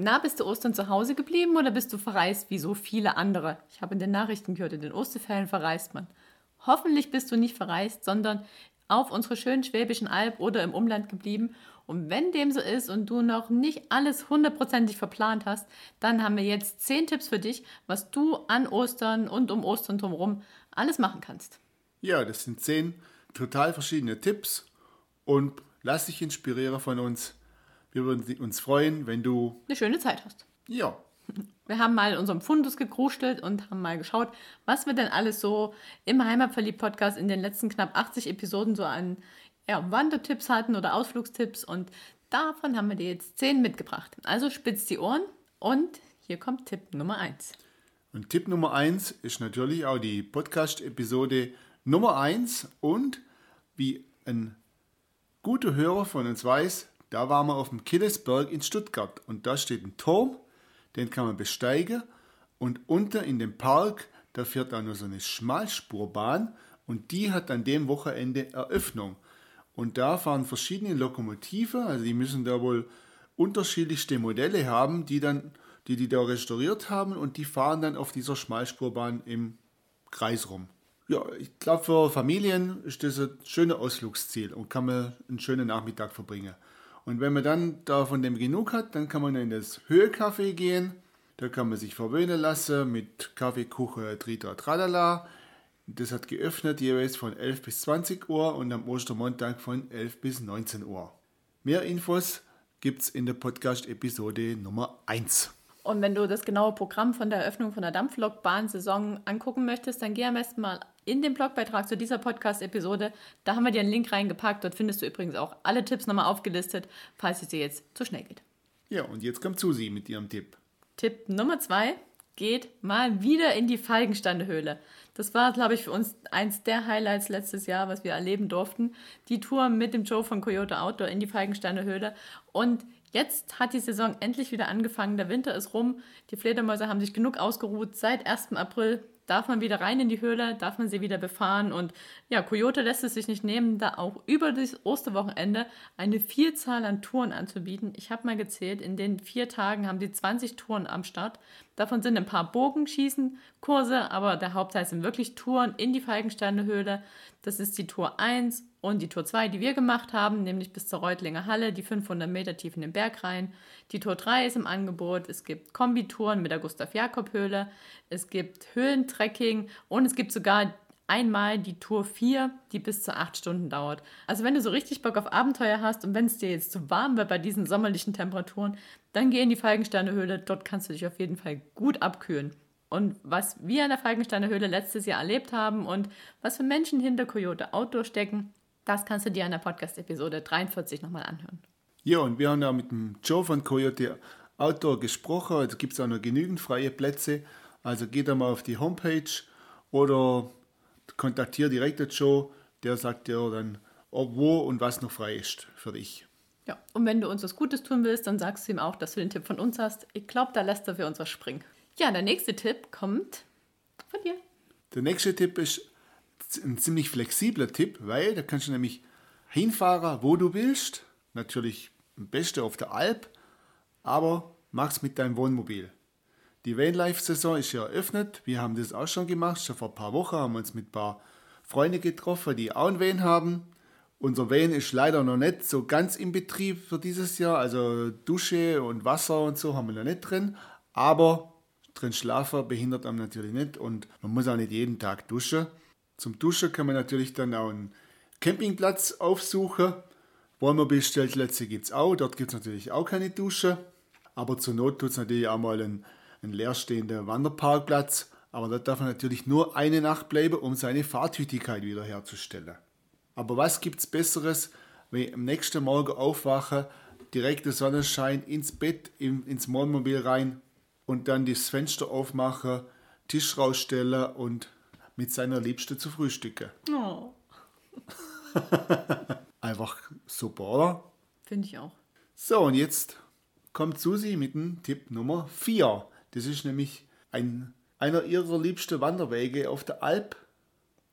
Na, bist du Ostern zu Hause geblieben oder bist du verreist wie so viele andere? Ich habe in den Nachrichten gehört, in den Osterferien verreist man. Hoffentlich bist du nicht verreist, sondern auf unserer schönen Schwäbischen Alb oder im Umland geblieben und wenn dem so ist und du noch nicht alles hundertprozentig verplant hast, dann haben wir jetzt zehn Tipps für dich, was du an Ostern und um Ostern drumherum alles machen kannst. Ja, das sind zehn total verschiedene Tipps und lass dich inspirieren von uns. Wir würden uns freuen, wenn du eine schöne Zeit hast. Ja. Wir haben mal in unserem Fundus gekrustelt und haben mal geschaut, was wir denn alles so im Heimatverliebt-Podcast in den letzten knapp 80 Episoden so an ja, Wandertipps hatten oder Ausflugstipps und davon haben wir dir jetzt 10 mitgebracht. Also spitz die Ohren und hier kommt Tipp Nummer 1. Und Tipp Nummer 1 ist natürlich auch die Podcast-Episode Nummer 1 und wie ein guter Hörer von uns weiß, da waren wir auf dem Killesberg in Stuttgart und da steht ein Turm, den kann man besteigen und unter in dem Park, da fährt auch nur so eine Schmalspurbahn und die hat an dem Wochenende Eröffnung. Und da fahren verschiedene Lokomotive, also die müssen da wohl unterschiedlichste Modelle haben, die dann, die die da restauriert haben und die fahren dann auf dieser Schmalspurbahn im Kreis rum. Ja, ich glaube für Familien ist das ein schönes Ausflugsziel und kann man einen schönen Nachmittag verbringen. Und wenn man dann da von dem genug hat, dann kann man in das Höhecafé gehen. Da kann man sich verwöhnen lassen mit Kaffee, Kuchen, Tritra, Tralala. Das hat geöffnet jeweils von 11 bis 20 Uhr und am Ostermontag von 11 bis 19 Uhr. Mehr Infos gibt es in der Podcast-Episode Nummer 1. Und wenn du das genaue Programm von der Eröffnung von der Dampflokbahn-Saison angucken möchtest, dann geh am besten mal in den Blogbeitrag zu dieser Podcast-Episode. Da haben wir dir einen Link reingepackt. Dort findest du übrigens auch alle Tipps nochmal aufgelistet, falls es dir jetzt zu schnell geht. Ja, und jetzt kommt Susi mit ihrem Tipp. Tipp Nummer zwei geht mal wieder in die Falkenstandehöhle. Das war, glaube ich, für uns eins der Highlights letztes Jahr, was wir erleben durften. Die Tour mit dem Joe von Coyote Outdoor in die Falkensteinehöhle. Und jetzt hat die Saison endlich wieder angefangen. Der Winter ist rum. Die Fledermäuse haben sich genug ausgeruht. Seit 1. April darf man wieder rein in die Höhle, darf man sie wieder befahren. Und ja, Coyote lässt es sich nicht nehmen, da auch über das Osterwochenende eine Vielzahl an Touren anzubieten. Ich habe mal gezählt, in den vier Tagen haben sie 20 Touren am Start. Davon sind ein paar Bogenschießen, Kurse, aber der Hauptteil sind wirklich Touren in die Falkensteine Das ist die Tour 1 und die Tour 2, die wir gemacht haben, nämlich bis zur Reutlinger Halle, die 500 Meter tief in den Berg rein. Die Tour 3 ist im Angebot. Es gibt Kombitouren mit der Gustav-Jakob-Höhle. Es gibt Höhlentrekking und es gibt sogar einmal die Tour 4, die bis zu 8 Stunden dauert. Also wenn du so richtig Bock auf Abenteuer hast und wenn es dir jetzt zu warm wird bei diesen sommerlichen Temperaturen, dann geh in die Falkensteine Dort kannst du dich auf jeden Fall gut abkühlen und was wir in der Falkensteiner Höhle letztes Jahr erlebt haben und was für Menschen hinter Coyote Outdoor stecken, das kannst du dir in der Podcast-Episode 43 nochmal anhören. Ja, und wir haben ja mit dem Joe von Coyote Outdoor gesprochen. Es also gibt auch noch genügend freie Plätze. Also geht da mal auf die Homepage oder kontaktiere direkt den Joe. Der sagt dir dann, ob wo und was noch frei ist für dich. Ja, und wenn du uns was Gutes tun willst, dann sagst du ihm auch, dass du den Tipp von uns hast. Ich glaube, da lässt er für uns was springen. Ja, der nächste Tipp kommt von dir. Der nächste Tipp ist ein ziemlich flexibler Tipp, weil da kannst du nämlich hinfahren, wo du willst. Natürlich am besten auf der Alp, aber mach's mit deinem Wohnmobil. Die Vanlife-Saison ist ja eröffnet. Wir haben das auch schon gemacht. Schon vor ein paar Wochen haben wir uns mit ein paar Freunden getroffen, die auch einen Van haben. Unser Van ist leider noch nicht so ganz im Betrieb für dieses Jahr. Also Dusche und Wasser und so haben wir noch nicht drin. Aber drin schlafen behindert einem natürlich nicht und man muss auch nicht jeden Tag duschen. Zum Duschen kann man natürlich dann auch einen Campingplatz aufsuchen. Wohnmobilstellplätze gibt es auch, dort gibt es natürlich auch keine Dusche. Aber zur Not tut es natürlich auch mal ein, ein leerstehender Wanderparkplatz. Aber da darf man natürlich nur eine Nacht bleiben, um seine Fahrtüchtigkeit wiederherzustellen. Aber was gibt es Besseres, wenn am nächsten Morgen aufwachen, direkter Sonnenschein ins Bett, ins Wohnmobil rein und dann das Fenster aufmachen, Tisch rausstellen und mit seiner Liebste zu frühstücken. Oh, Einfach super, oder? finde ich auch. So, und jetzt kommt Susi mit dem Tipp Nummer 4. Das ist nämlich ein, einer ihrer liebsten Wanderwege auf der Alp.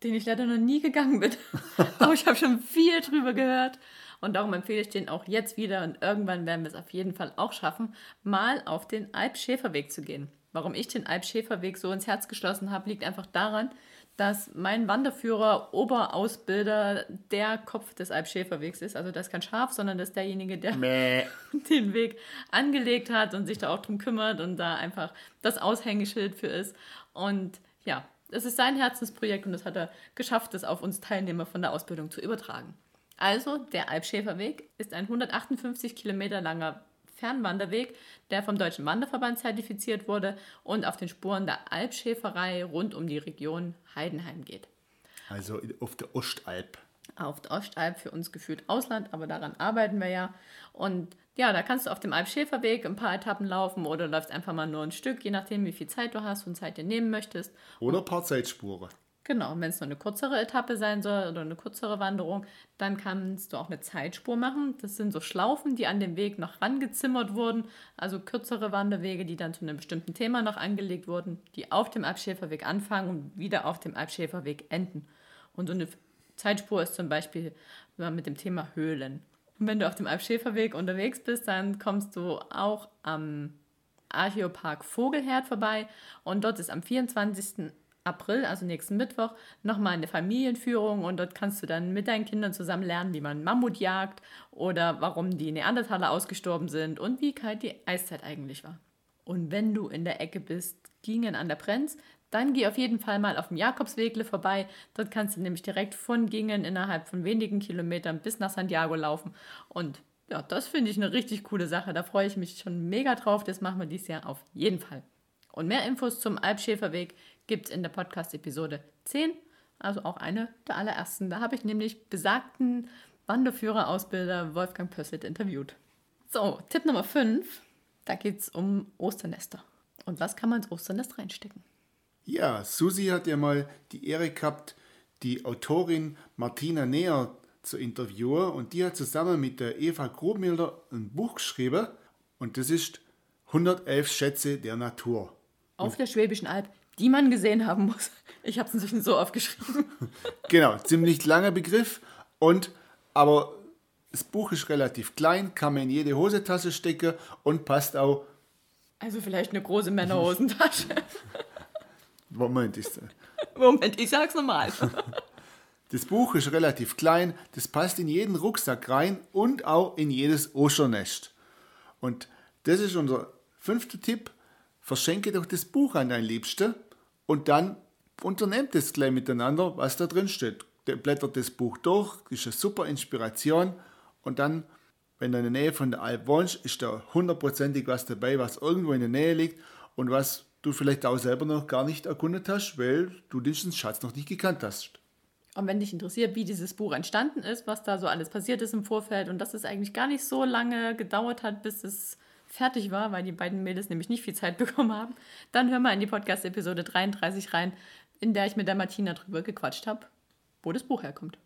Den ich leider noch nie gegangen bin. Aber ich habe schon viel drüber gehört. Und darum empfehle ich den auch jetzt wieder. Und irgendwann werden wir es auf jeden Fall auch schaffen, mal auf den Alp-Schäferweg zu gehen. Warum ich den Alp-Schäferweg so ins Herz geschlossen habe, liegt einfach daran, dass mein Wanderführer, Oberausbilder, der Kopf des Alp-Schäferwegs ist. Also das ist kein Schaf, sondern das ist derjenige, der Mäh. den Weg angelegt hat und sich da auch drum kümmert und da einfach das Aushängeschild für ist. Und ja, es ist sein Herzensprojekt und das hat er geschafft, das auf uns Teilnehmer von der Ausbildung zu übertragen. Also, der Alpschäferweg ist ein 158 Kilometer langer Fernwanderweg, der vom Deutschen Wanderverband zertifiziert wurde und auf den Spuren der Alpschäferei rund um die Region Heidenheim geht Also auf der Ostalp. auf der Ostalp für uns gefühlt Ausland, aber daran arbeiten wir ja. Und ja, da kannst du auf dem Alpschäferweg ein paar Etappen laufen oder läufst einfach mal nur ein Stück, je nachdem, wie viel Zeit du hast und Zeit dir nehmen möchtest. Oder ein paar Zeitspuren. Genau, und wenn es nur eine kürzere Etappe sein soll oder eine kürzere Wanderung, dann kannst du auch eine Zeitspur machen. Das sind so Schlaufen, die an dem Weg noch rangezimmert wurden, also kürzere Wanderwege, die dann zu einem bestimmten Thema noch angelegt wurden, die auf dem Alpschäferweg anfangen und wieder auf dem Alpschäferweg enden. Und so eine Zeitspur ist zum Beispiel mit dem Thema Höhlen. Und wenn du auf dem Alpschäferweg unterwegs bist, dann kommst du auch am Archäopark Vogelherd vorbei und dort ist am 24. April, also nächsten Mittwoch, nochmal eine Familienführung und dort kannst du dann mit deinen Kindern zusammen lernen, wie man Mammut jagt oder warum die Neandertaler ausgestorben sind und wie kalt die Eiszeit eigentlich war. Und wenn du in der Ecke bist, Gingen an der Brenz, dann geh auf jeden Fall mal auf dem Jakobswegle vorbei. Dort kannst du nämlich direkt von Gingen innerhalb von wenigen Kilometern bis nach Santiago laufen. Und ja, das finde ich eine richtig coole Sache. Da freue ich mich schon mega drauf. Das machen wir dieses Jahr auf jeden Fall. Und mehr Infos zum Alpschäferweg gibt es in der Podcast-Episode 10, also auch eine der allerersten. Da habe ich nämlich besagten Wanderführer-Ausbilder Wolfgang Pösselt interviewt. So, Tipp Nummer 5, da geht es um Osternester. Und was kann man ins Osternest reinstecken? Ja, Susi hat ja mal die Ehre gehabt, die Autorin Martina Neher zu interviewen und die hat zusammen mit der Eva Grobmilder ein Buch geschrieben und das ist 111 Schätze der Natur. Auf der Schwäbischen Alb, die man gesehen haben muss. Ich habe es inzwischen so aufgeschrieben. Genau, ziemlich langer Begriff und aber das Buch ist relativ klein, kann man in jede Hosentasche stecken und passt auch. Also vielleicht eine große Männerhosentasche. Moment, ist, Moment, ich sag's nochmal. das Buch ist relativ klein, das passt in jeden Rucksack rein und auch in jedes Oschernest. Und das ist unser fünfter Tipp. Verschenke doch das Buch an dein Liebste und dann unternehmt es gleich miteinander, was da drin steht. Der blättert das Buch durch, ist eine super Inspiration und dann, wenn du in der Nähe von der Alp wohnst, ist da hundertprozentig was dabei, was irgendwo in der Nähe liegt und was du vielleicht auch selber noch gar nicht erkundet hast, weil du diesen Schatz noch nicht gekannt hast. Und wenn dich interessiert, wie dieses Buch entstanden ist, was da so alles passiert ist im Vorfeld und dass es eigentlich gar nicht so lange gedauert hat, bis es fertig war, weil die beiden Mädels nämlich nicht viel Zeit bekommen haben, dann hör mal in die Podcast-Episode 33 rein, in der ich mit der Martina drüber gequatscht habe, wo das Buch herkommt.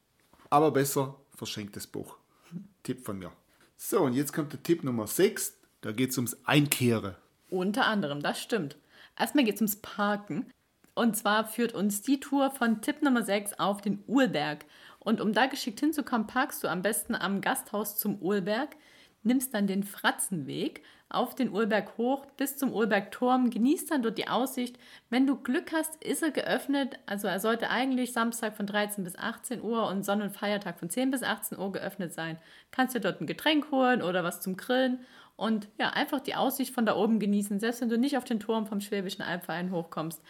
Aber besser verschenkt das Buch. Tipp von mir. So, und jetzt kommt der Tipp Nummer 6. Da geht es ums Einkehren. Unter anderem, das stimmt. Erstmal geht es ums Parken. Und zwar führt uns die Tour von Tipp Nummer 6 auf den Uhlberg. Und um da geschickt hinzukommen, parkst du am besten am Gasthaus zum Uhlberg, nimmst dann den Fratzenweg auf den Uhlberg hoch bis zum Uhlbergturm, genießt dann dort die Aussicht. Wenn du Glück hast, ist er geöffnet. Also er sollte eigentlich Samstag von 13 bis 18 Uhr und Sonn- und Feiertag von 10 bis 18 Uhr geöffnet sein. Kannst dir dort ein Getränk holen oder was zum Grillen und ja, einfach die Aussicht von da oben genießen. Selbst wenn du nicht auf den Turm vom Schwäbischen Albverein hochkommst,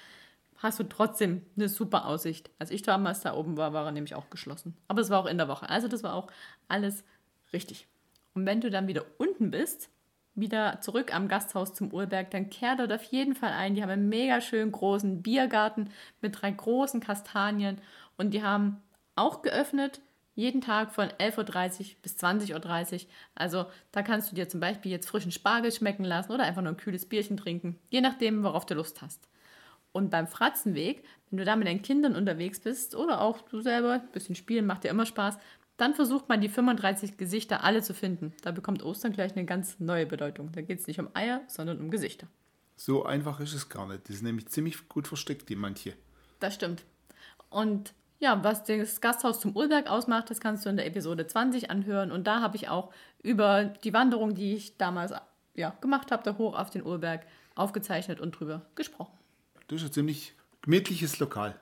hast du trotzdem eine super Aussicht. Als ich damals da oben war, war er nämlich auch geschlossen. Aber es war auch in der Woche. Also das war auch alles richtig. Und wenn du dann wieder unten bist, wieder zurück am Gasthaus zum Urberg, dann kehr dort auf jeden Fall ein. Die haben einen mega schönen großen Biergarten mit drei großen Kastanien und die haben auch geöffnet, jeden Tag von 11.30 Uhr bis 20.30 Uhr. Also da kannst du dir zum Beispiel jetzt frischen Spargel schmecken lassen oder einfach nur ein kühles Bierchen trinken, je nachdem, worauf du Lust hast. Und beim Fratzenweg, wenn du da mit deinen Kindern unterwegs bist oder auch du selber, ein bisschen spielen macht ja immer Spaß, dann versucht man die 35 Gesichter alle zu finden. Da bekommt Ostern gleich eine ganz neue Bedeutung. Da geht es nicht um Eier, sondern um Gesichter. So einfach ist es gar nicht. Die sind nämlich ziemlich gut versteckt, die manche. Das stimmt. Und ja, was das Gasthaus zum Urberg ausmacht, das kannst du in der Episode 20 anhören. Und da habe ich auch über die Wanderung, die ich damals ja, gemacht habe, da hoch auf den Urberg aufgezeichnet und drüber gesprochen. Das ist ein ziemlich gemütliches Lokal.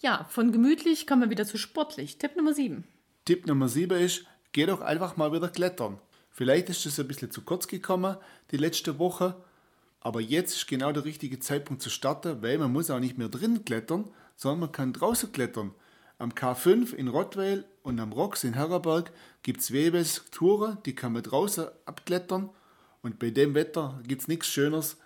Ja, von gemütlich kommen wir wieder zu sportlich. Tipp Nummer 7. Tipp Nummer 7 ist, geh doch einfach mal wieder klettern. Vielleicht ist es ein bisschen zu kurz gekommen, die letzte Woche, aber jetzt ist genau der richtige Zeitpunkt zu starten, weil man muss auch nicht mehr drin klettern, sondern man kann draußen klettern. Am K5 in Rottweil und am Rox in Herberberg gibt es Webes Touren, die kann man draußen abklettern. Und bei dem Wetter gibt es nichts Schöneres,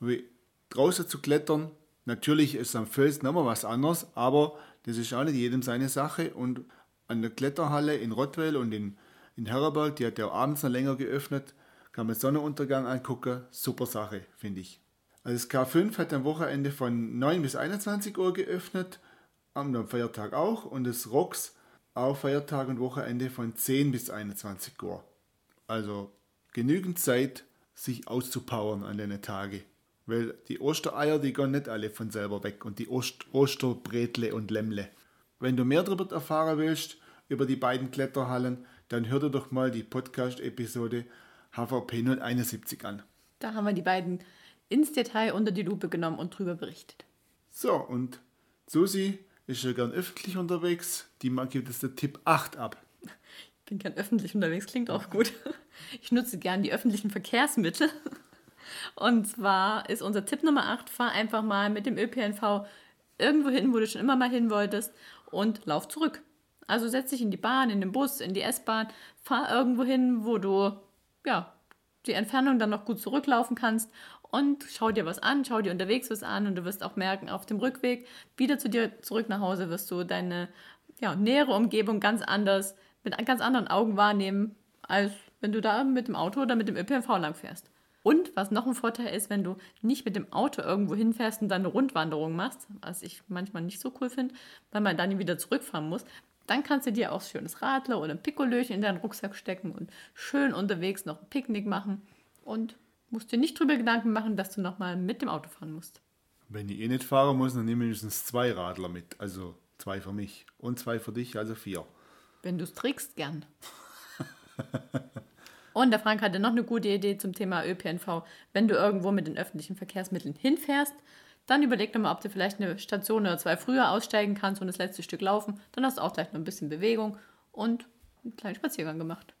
wie draußen zu klettern. Natürlich ist am Fels nochmal was anderes, aber das ist auch nicht jedem seine Sache. Und an der Kletterhalle in Rottweil und in, in Herberg, die hat ja abends noch länger geöffnet, kann man Sonnenuntergang angucken. Super Sache, finde ich. Also das K5 hat am Wochenende von 9 bis 21 Uhr geöffnet, am Feiertag auch. Und das ROX auch Feiertag und Wochenende von 10 bis 21 Uhr. Also genügend Zeit, sich auszupowern an den Tagen. Weil die Ostereier, die gehen nicht alle von selber weg und die Ost Osterbretle und Lämmle. Wenn du mehr darüber erfahren willst, über die beiden Kletterhallen, dann hör dir doch mal die Podcast-Episode HVP 071 an. Da haben wir die beiden ins Detail unter die Lupe genommen und drüber berichtet. So, und Susi ist ja gern öffentlich unterwegs. Die gibt es der Tipp 8 ab. Ich bin gern öffentlich unterwegs, klingt auch gut. Ich nutze gern die öffentlichen Verkehrsmittel. Und zwar ist unser Tipp Nummer 8, fahr einfach mal mit dem ÖPNV irgendwo hin, wo du schon immer mal hin wolltest und lauf zurück. Also setz dich in die Bahn, in den Bus, in die S-Bahn, fahr irgendwo hin, wo du ja, die Entfernung dann noch gut zurücklaufen kannst und schau dir was an, schau dir unterwegs was an und du wirst auch merken, auf dem Rückweg wieder zu dir zurück nach Hause wirst du deine ja, nähere Umgebung ganz anders, mit ganz anderen Augen wahrnehmen, als wenn du da mit dem Auto oder mit dem ÖPNV lang fährst. Und was noch ein Vorteil ist, wenn du nicht mit dem Auto irgendwo hinfährst und dann eine Rundwanderung machst, was ich manchmal nicht so cool finde, weil man dann wieder zurückfahren muss, dann kannst du dir auch schönes Radler oder ein Pikolöchen in deinen Rucksack stecken und schön unterwegs noch ein Picknick machen und musst dir nicht drüber Gedanken machen, dass du nochmal mit dem Auto fahren musst. Wenn ich eh nicht fahren muss, dann nehme ich mindestens zwei Radler mit. Also zwei für mich und zwei für dich, also vier. Wenn du es trägst, gern. Und der Frank hatte noch eine gute Idee zum Thema ÖPNV. Wenn du irgendwo mit den öffentlichen Verkehrsmitteln hinfährst, dann überleg doch mal, ob du vielleicht eine Station oder zwei früher aussteigen kannst und das letzte Stück laufen. Dann hast du auch gleich noch ein bisschen Bewegung und einen kleinen Spaziergang gemacht.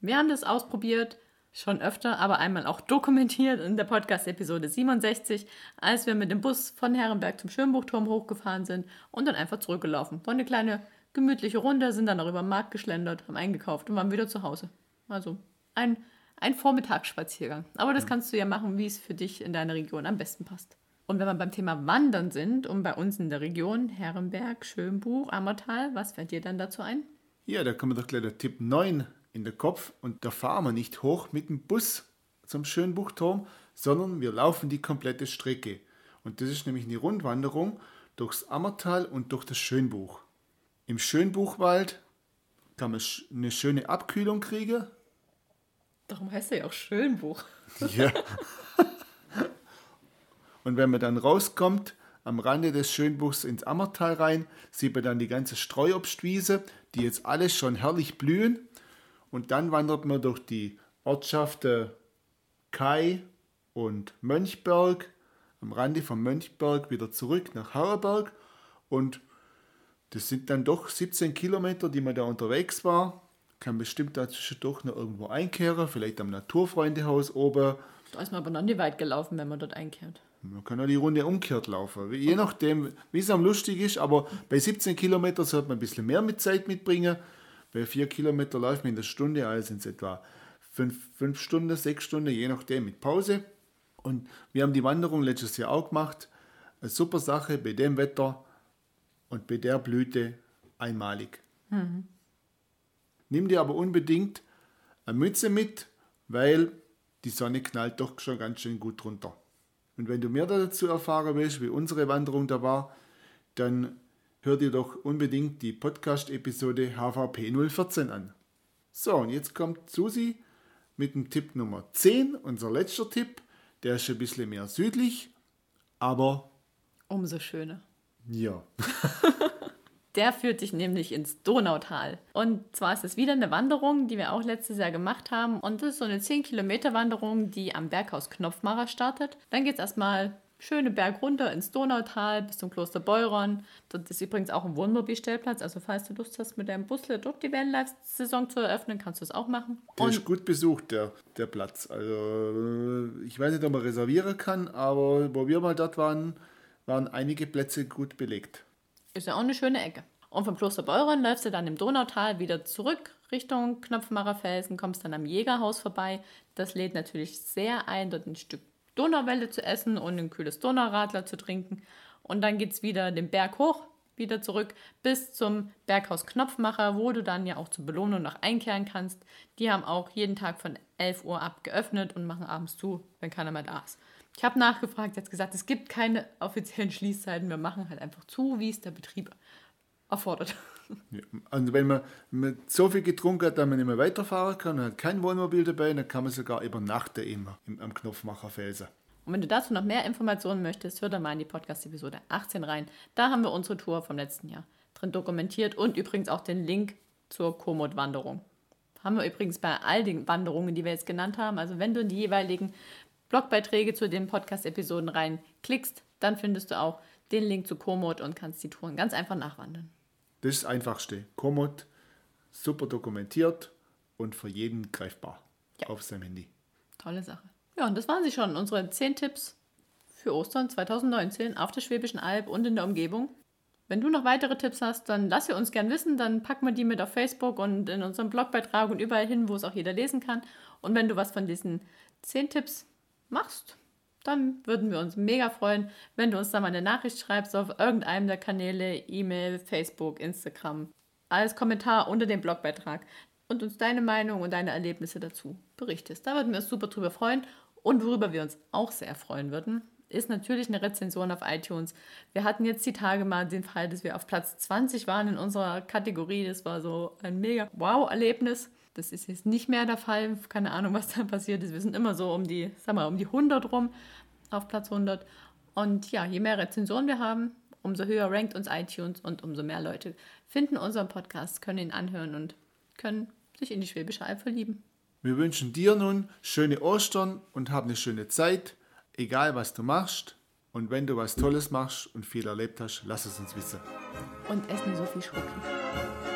Wir haben das ausprobiert, schon öfter, aber einmal auch dokumentiert in der Podcast-Episode 67, als wir mit dem Bus von Herrenberg zum Schönbuchturm hochgefahren sind und dann einfach zurückgelaufen. War eine kleine gemütliche Runde, sind dann auch über den Markt geschlendert, haben eingekauft und waren wieder zu Hause. Also ein, ein Vormittagsspaziergang. Aber das kannst du ja machen, wie es für dich in deiner Region am besten passt. Und wenn wir beim Thema Wandern sind und bei uns in der Region, Herrenberg, Schönbuch, Ammertal, was fällt dir dann dazu ein? Ja, da wir doch gleich der Tipp 9 in den Kopf und da fahren wir nicht hoch mit dem Bus zum Schönbuchturm, sondern wir laufen die komplette Strecke. Und das ist nämlich eine Rundwanderung durchs Ammertal und durch das Schönbuch. Im Schönbuchwald kann man eine schöne Abkühlung kriegen, Darum heißt er ja auch Schönbuch. Ja. Und wenn man dann rauskommt, am Rande des Schönbuchs ins Ammertal rein, sieht man dann die ganze Streuobstwiese, die jetzt alles schon herrlich blühen. Und dann wandert man durch die Ortschaften Kai und Mönchberg, am Rande von Mönchberg wieder zurück nach Herberg. Und das sind dann doch 17 Kilometer, die man da unterwegs war kann bestimmt dazwischendurch noch irgendwo einkehren, vielleicht am Naturfreundehaus oben. Da ist man aber noch nicht weit gelaufen, wenn man dort einkehrt. Man kann ja die Runde umkehrt laufen, je nachdem, wie es am lustig ist. Aber bei 17 Kilometern sollte man ein bisschen mehr mit Zeit mitbringen. Bei 4 Kilometern läuft man in der Stunde, also sind es etwa 5 Stunden, 6 Stunden, je nachdem mit Pause. Und wir haben die Wanderung letztes Jahr auch gemacht. Eine super Sache bei dem Wetter und bei der Blüte einmalig. Mhm. Nimm dir aber unbedingt eine Mütze mit, weil die Sonne knallt doch schon ganz schön gut runter. Und wenn du mehr dazu erfahren willst, wie unsere Wanderung da war, dann hör dir doch unbedingt die Podcast-Episode HVP 014 an. So, und jetzt kommt Susi mit dem Tipp Nummer 10, unser letzter Tipp. Der ist ein bisschen mehr südlich, aber Umso schöner. ja. Der führt dich nämlich ins Donautal. Und zwar ist es wieder eine Wanderung, die wir auch letztes Jahr gemacht haben. Und das ist so eine 10 Kilometer Wanderung, die am Berghaus Knopfmacher startet. Dann geht es erstmal schöne Berg runter ins Donautal bis zum Kloster Beuron. Dort ist übrigens auch ein Wohnmobilstellplatz. Also falls du Lust hast, mit deinem Busle dort die Vanlife-Saison zu eröffnen, kannst du es auch machen. Der ist gut besucht, der, der Platz. Also, äh, ich weiß nicht, ob man reservieren kann, aber wo wir mal dort waren, waren einige Plätze gut belegt. Ist ja auch eine schöne Ecke. Und vom Kloster Beuron läufst du dann im Donautal wieder zurück Richtung Knopfmacher Felsen, kommst dann am Jägerhaus vorbei. Das lädt natürlich sehr ein, dort ein Stück Donauwelle zu essen und ein kühles Donauradler zu trinken. Und dann geht es wieder den Berg hoch, wieder zurück bis zum Berghaus Knopfmacher, wo du dann ja auch zur Belohnung noch einkehren kannst. Die haben auch jeden Tag von 11 Uhr ab geöffnet und machen abends zu, wenn keiner mehr da ist. Ich habe nachgefragt, jetzt gesagt, es gibt keine offiziellen Schließzeiten. Wir machen halt einfach zu, wie es der Betrieb erfordert. Ja. Und wenn man, man so viel getrunken hat, dass man nicht mehr weiterfahren kann und hat kein Wohnmobil dabei, dann kann man sogar übernachten immer im, am Knopfmacher Felsen. Und wenn du dazu noch mehr Informationen möchtest, hör dann mal in die Podcast-Episode 18 rein. Da haben wir unsere Tour vom letzten Jahr drin dokumentiert und übrigens auch den Link zur Komoot-Wanderung. Haben wir übrigens bei all den Wanderungen, die wir jetzt genannt haben. Also wenn du in die jeweiligen Blogbeiträge zu den Podcast-Episoden reinklickst, dann findest du auch den Link zu Komoot und kannst die Touren ganz einfach nachwandern. Das ist das Einfachste. Komoot, super dokumentiert und für jeden greifbar Ja. auf seinem Handy. Tolle Sache. Ja, und das waren sie schon, unsere 10 Tipps für Ostern 2019 auf der Schwäbischen Alb und in der Umgebung. Wenn du noch weitere Tipps hast, dann lass sie uns gern wissen, dann packen wir die mit auf Facebook und in unserem Blogbeitrag und überall hin, wo es auch jeder lesen kann. Und wenn du was von diesen 10 Tipps machst, dann würden wir uns mega freuen, wenn du uns da mal eine Nachricht schreibst auf irgendeinem der Kanäle, E-Mail, Facebook, Instagram, als Kommentar unter dem Blogbeitrag und uns deine Meinung und deine Erlebnisse dazu berichtest. Da würden wir uns super drüber freuen. Und worüber wir uns auch sehr freuen würden, ist natürlich eine Rezension auf iTunes. Wir hatten jetzt die Tage mal den Fall, dass wir auf Platz 20 waren in unserer Kategorie. Das war so ein mega Wow-Erlebnis. Das ist jetzt nicht mehr der Fall. Keine Ahnung, was da passiert ist. Wir sind immer so um die, sag mal, um die 100 rum auf Platz 100. Und ja, je mehr Rezensionen wir haben, umso höher rankt uns iTunes und umso mehr Leute finden unseren Podcast, können ihn anhören und können sich in die Schwäbische Alb verlieben. Wir wünschen dir nun schöne Ostern und hab eine schöne Zeit, egal was du machst. Und wenn du was Tolles machst und viel erlebt hast, lass es uns wissen. Und essen so viel Schoki.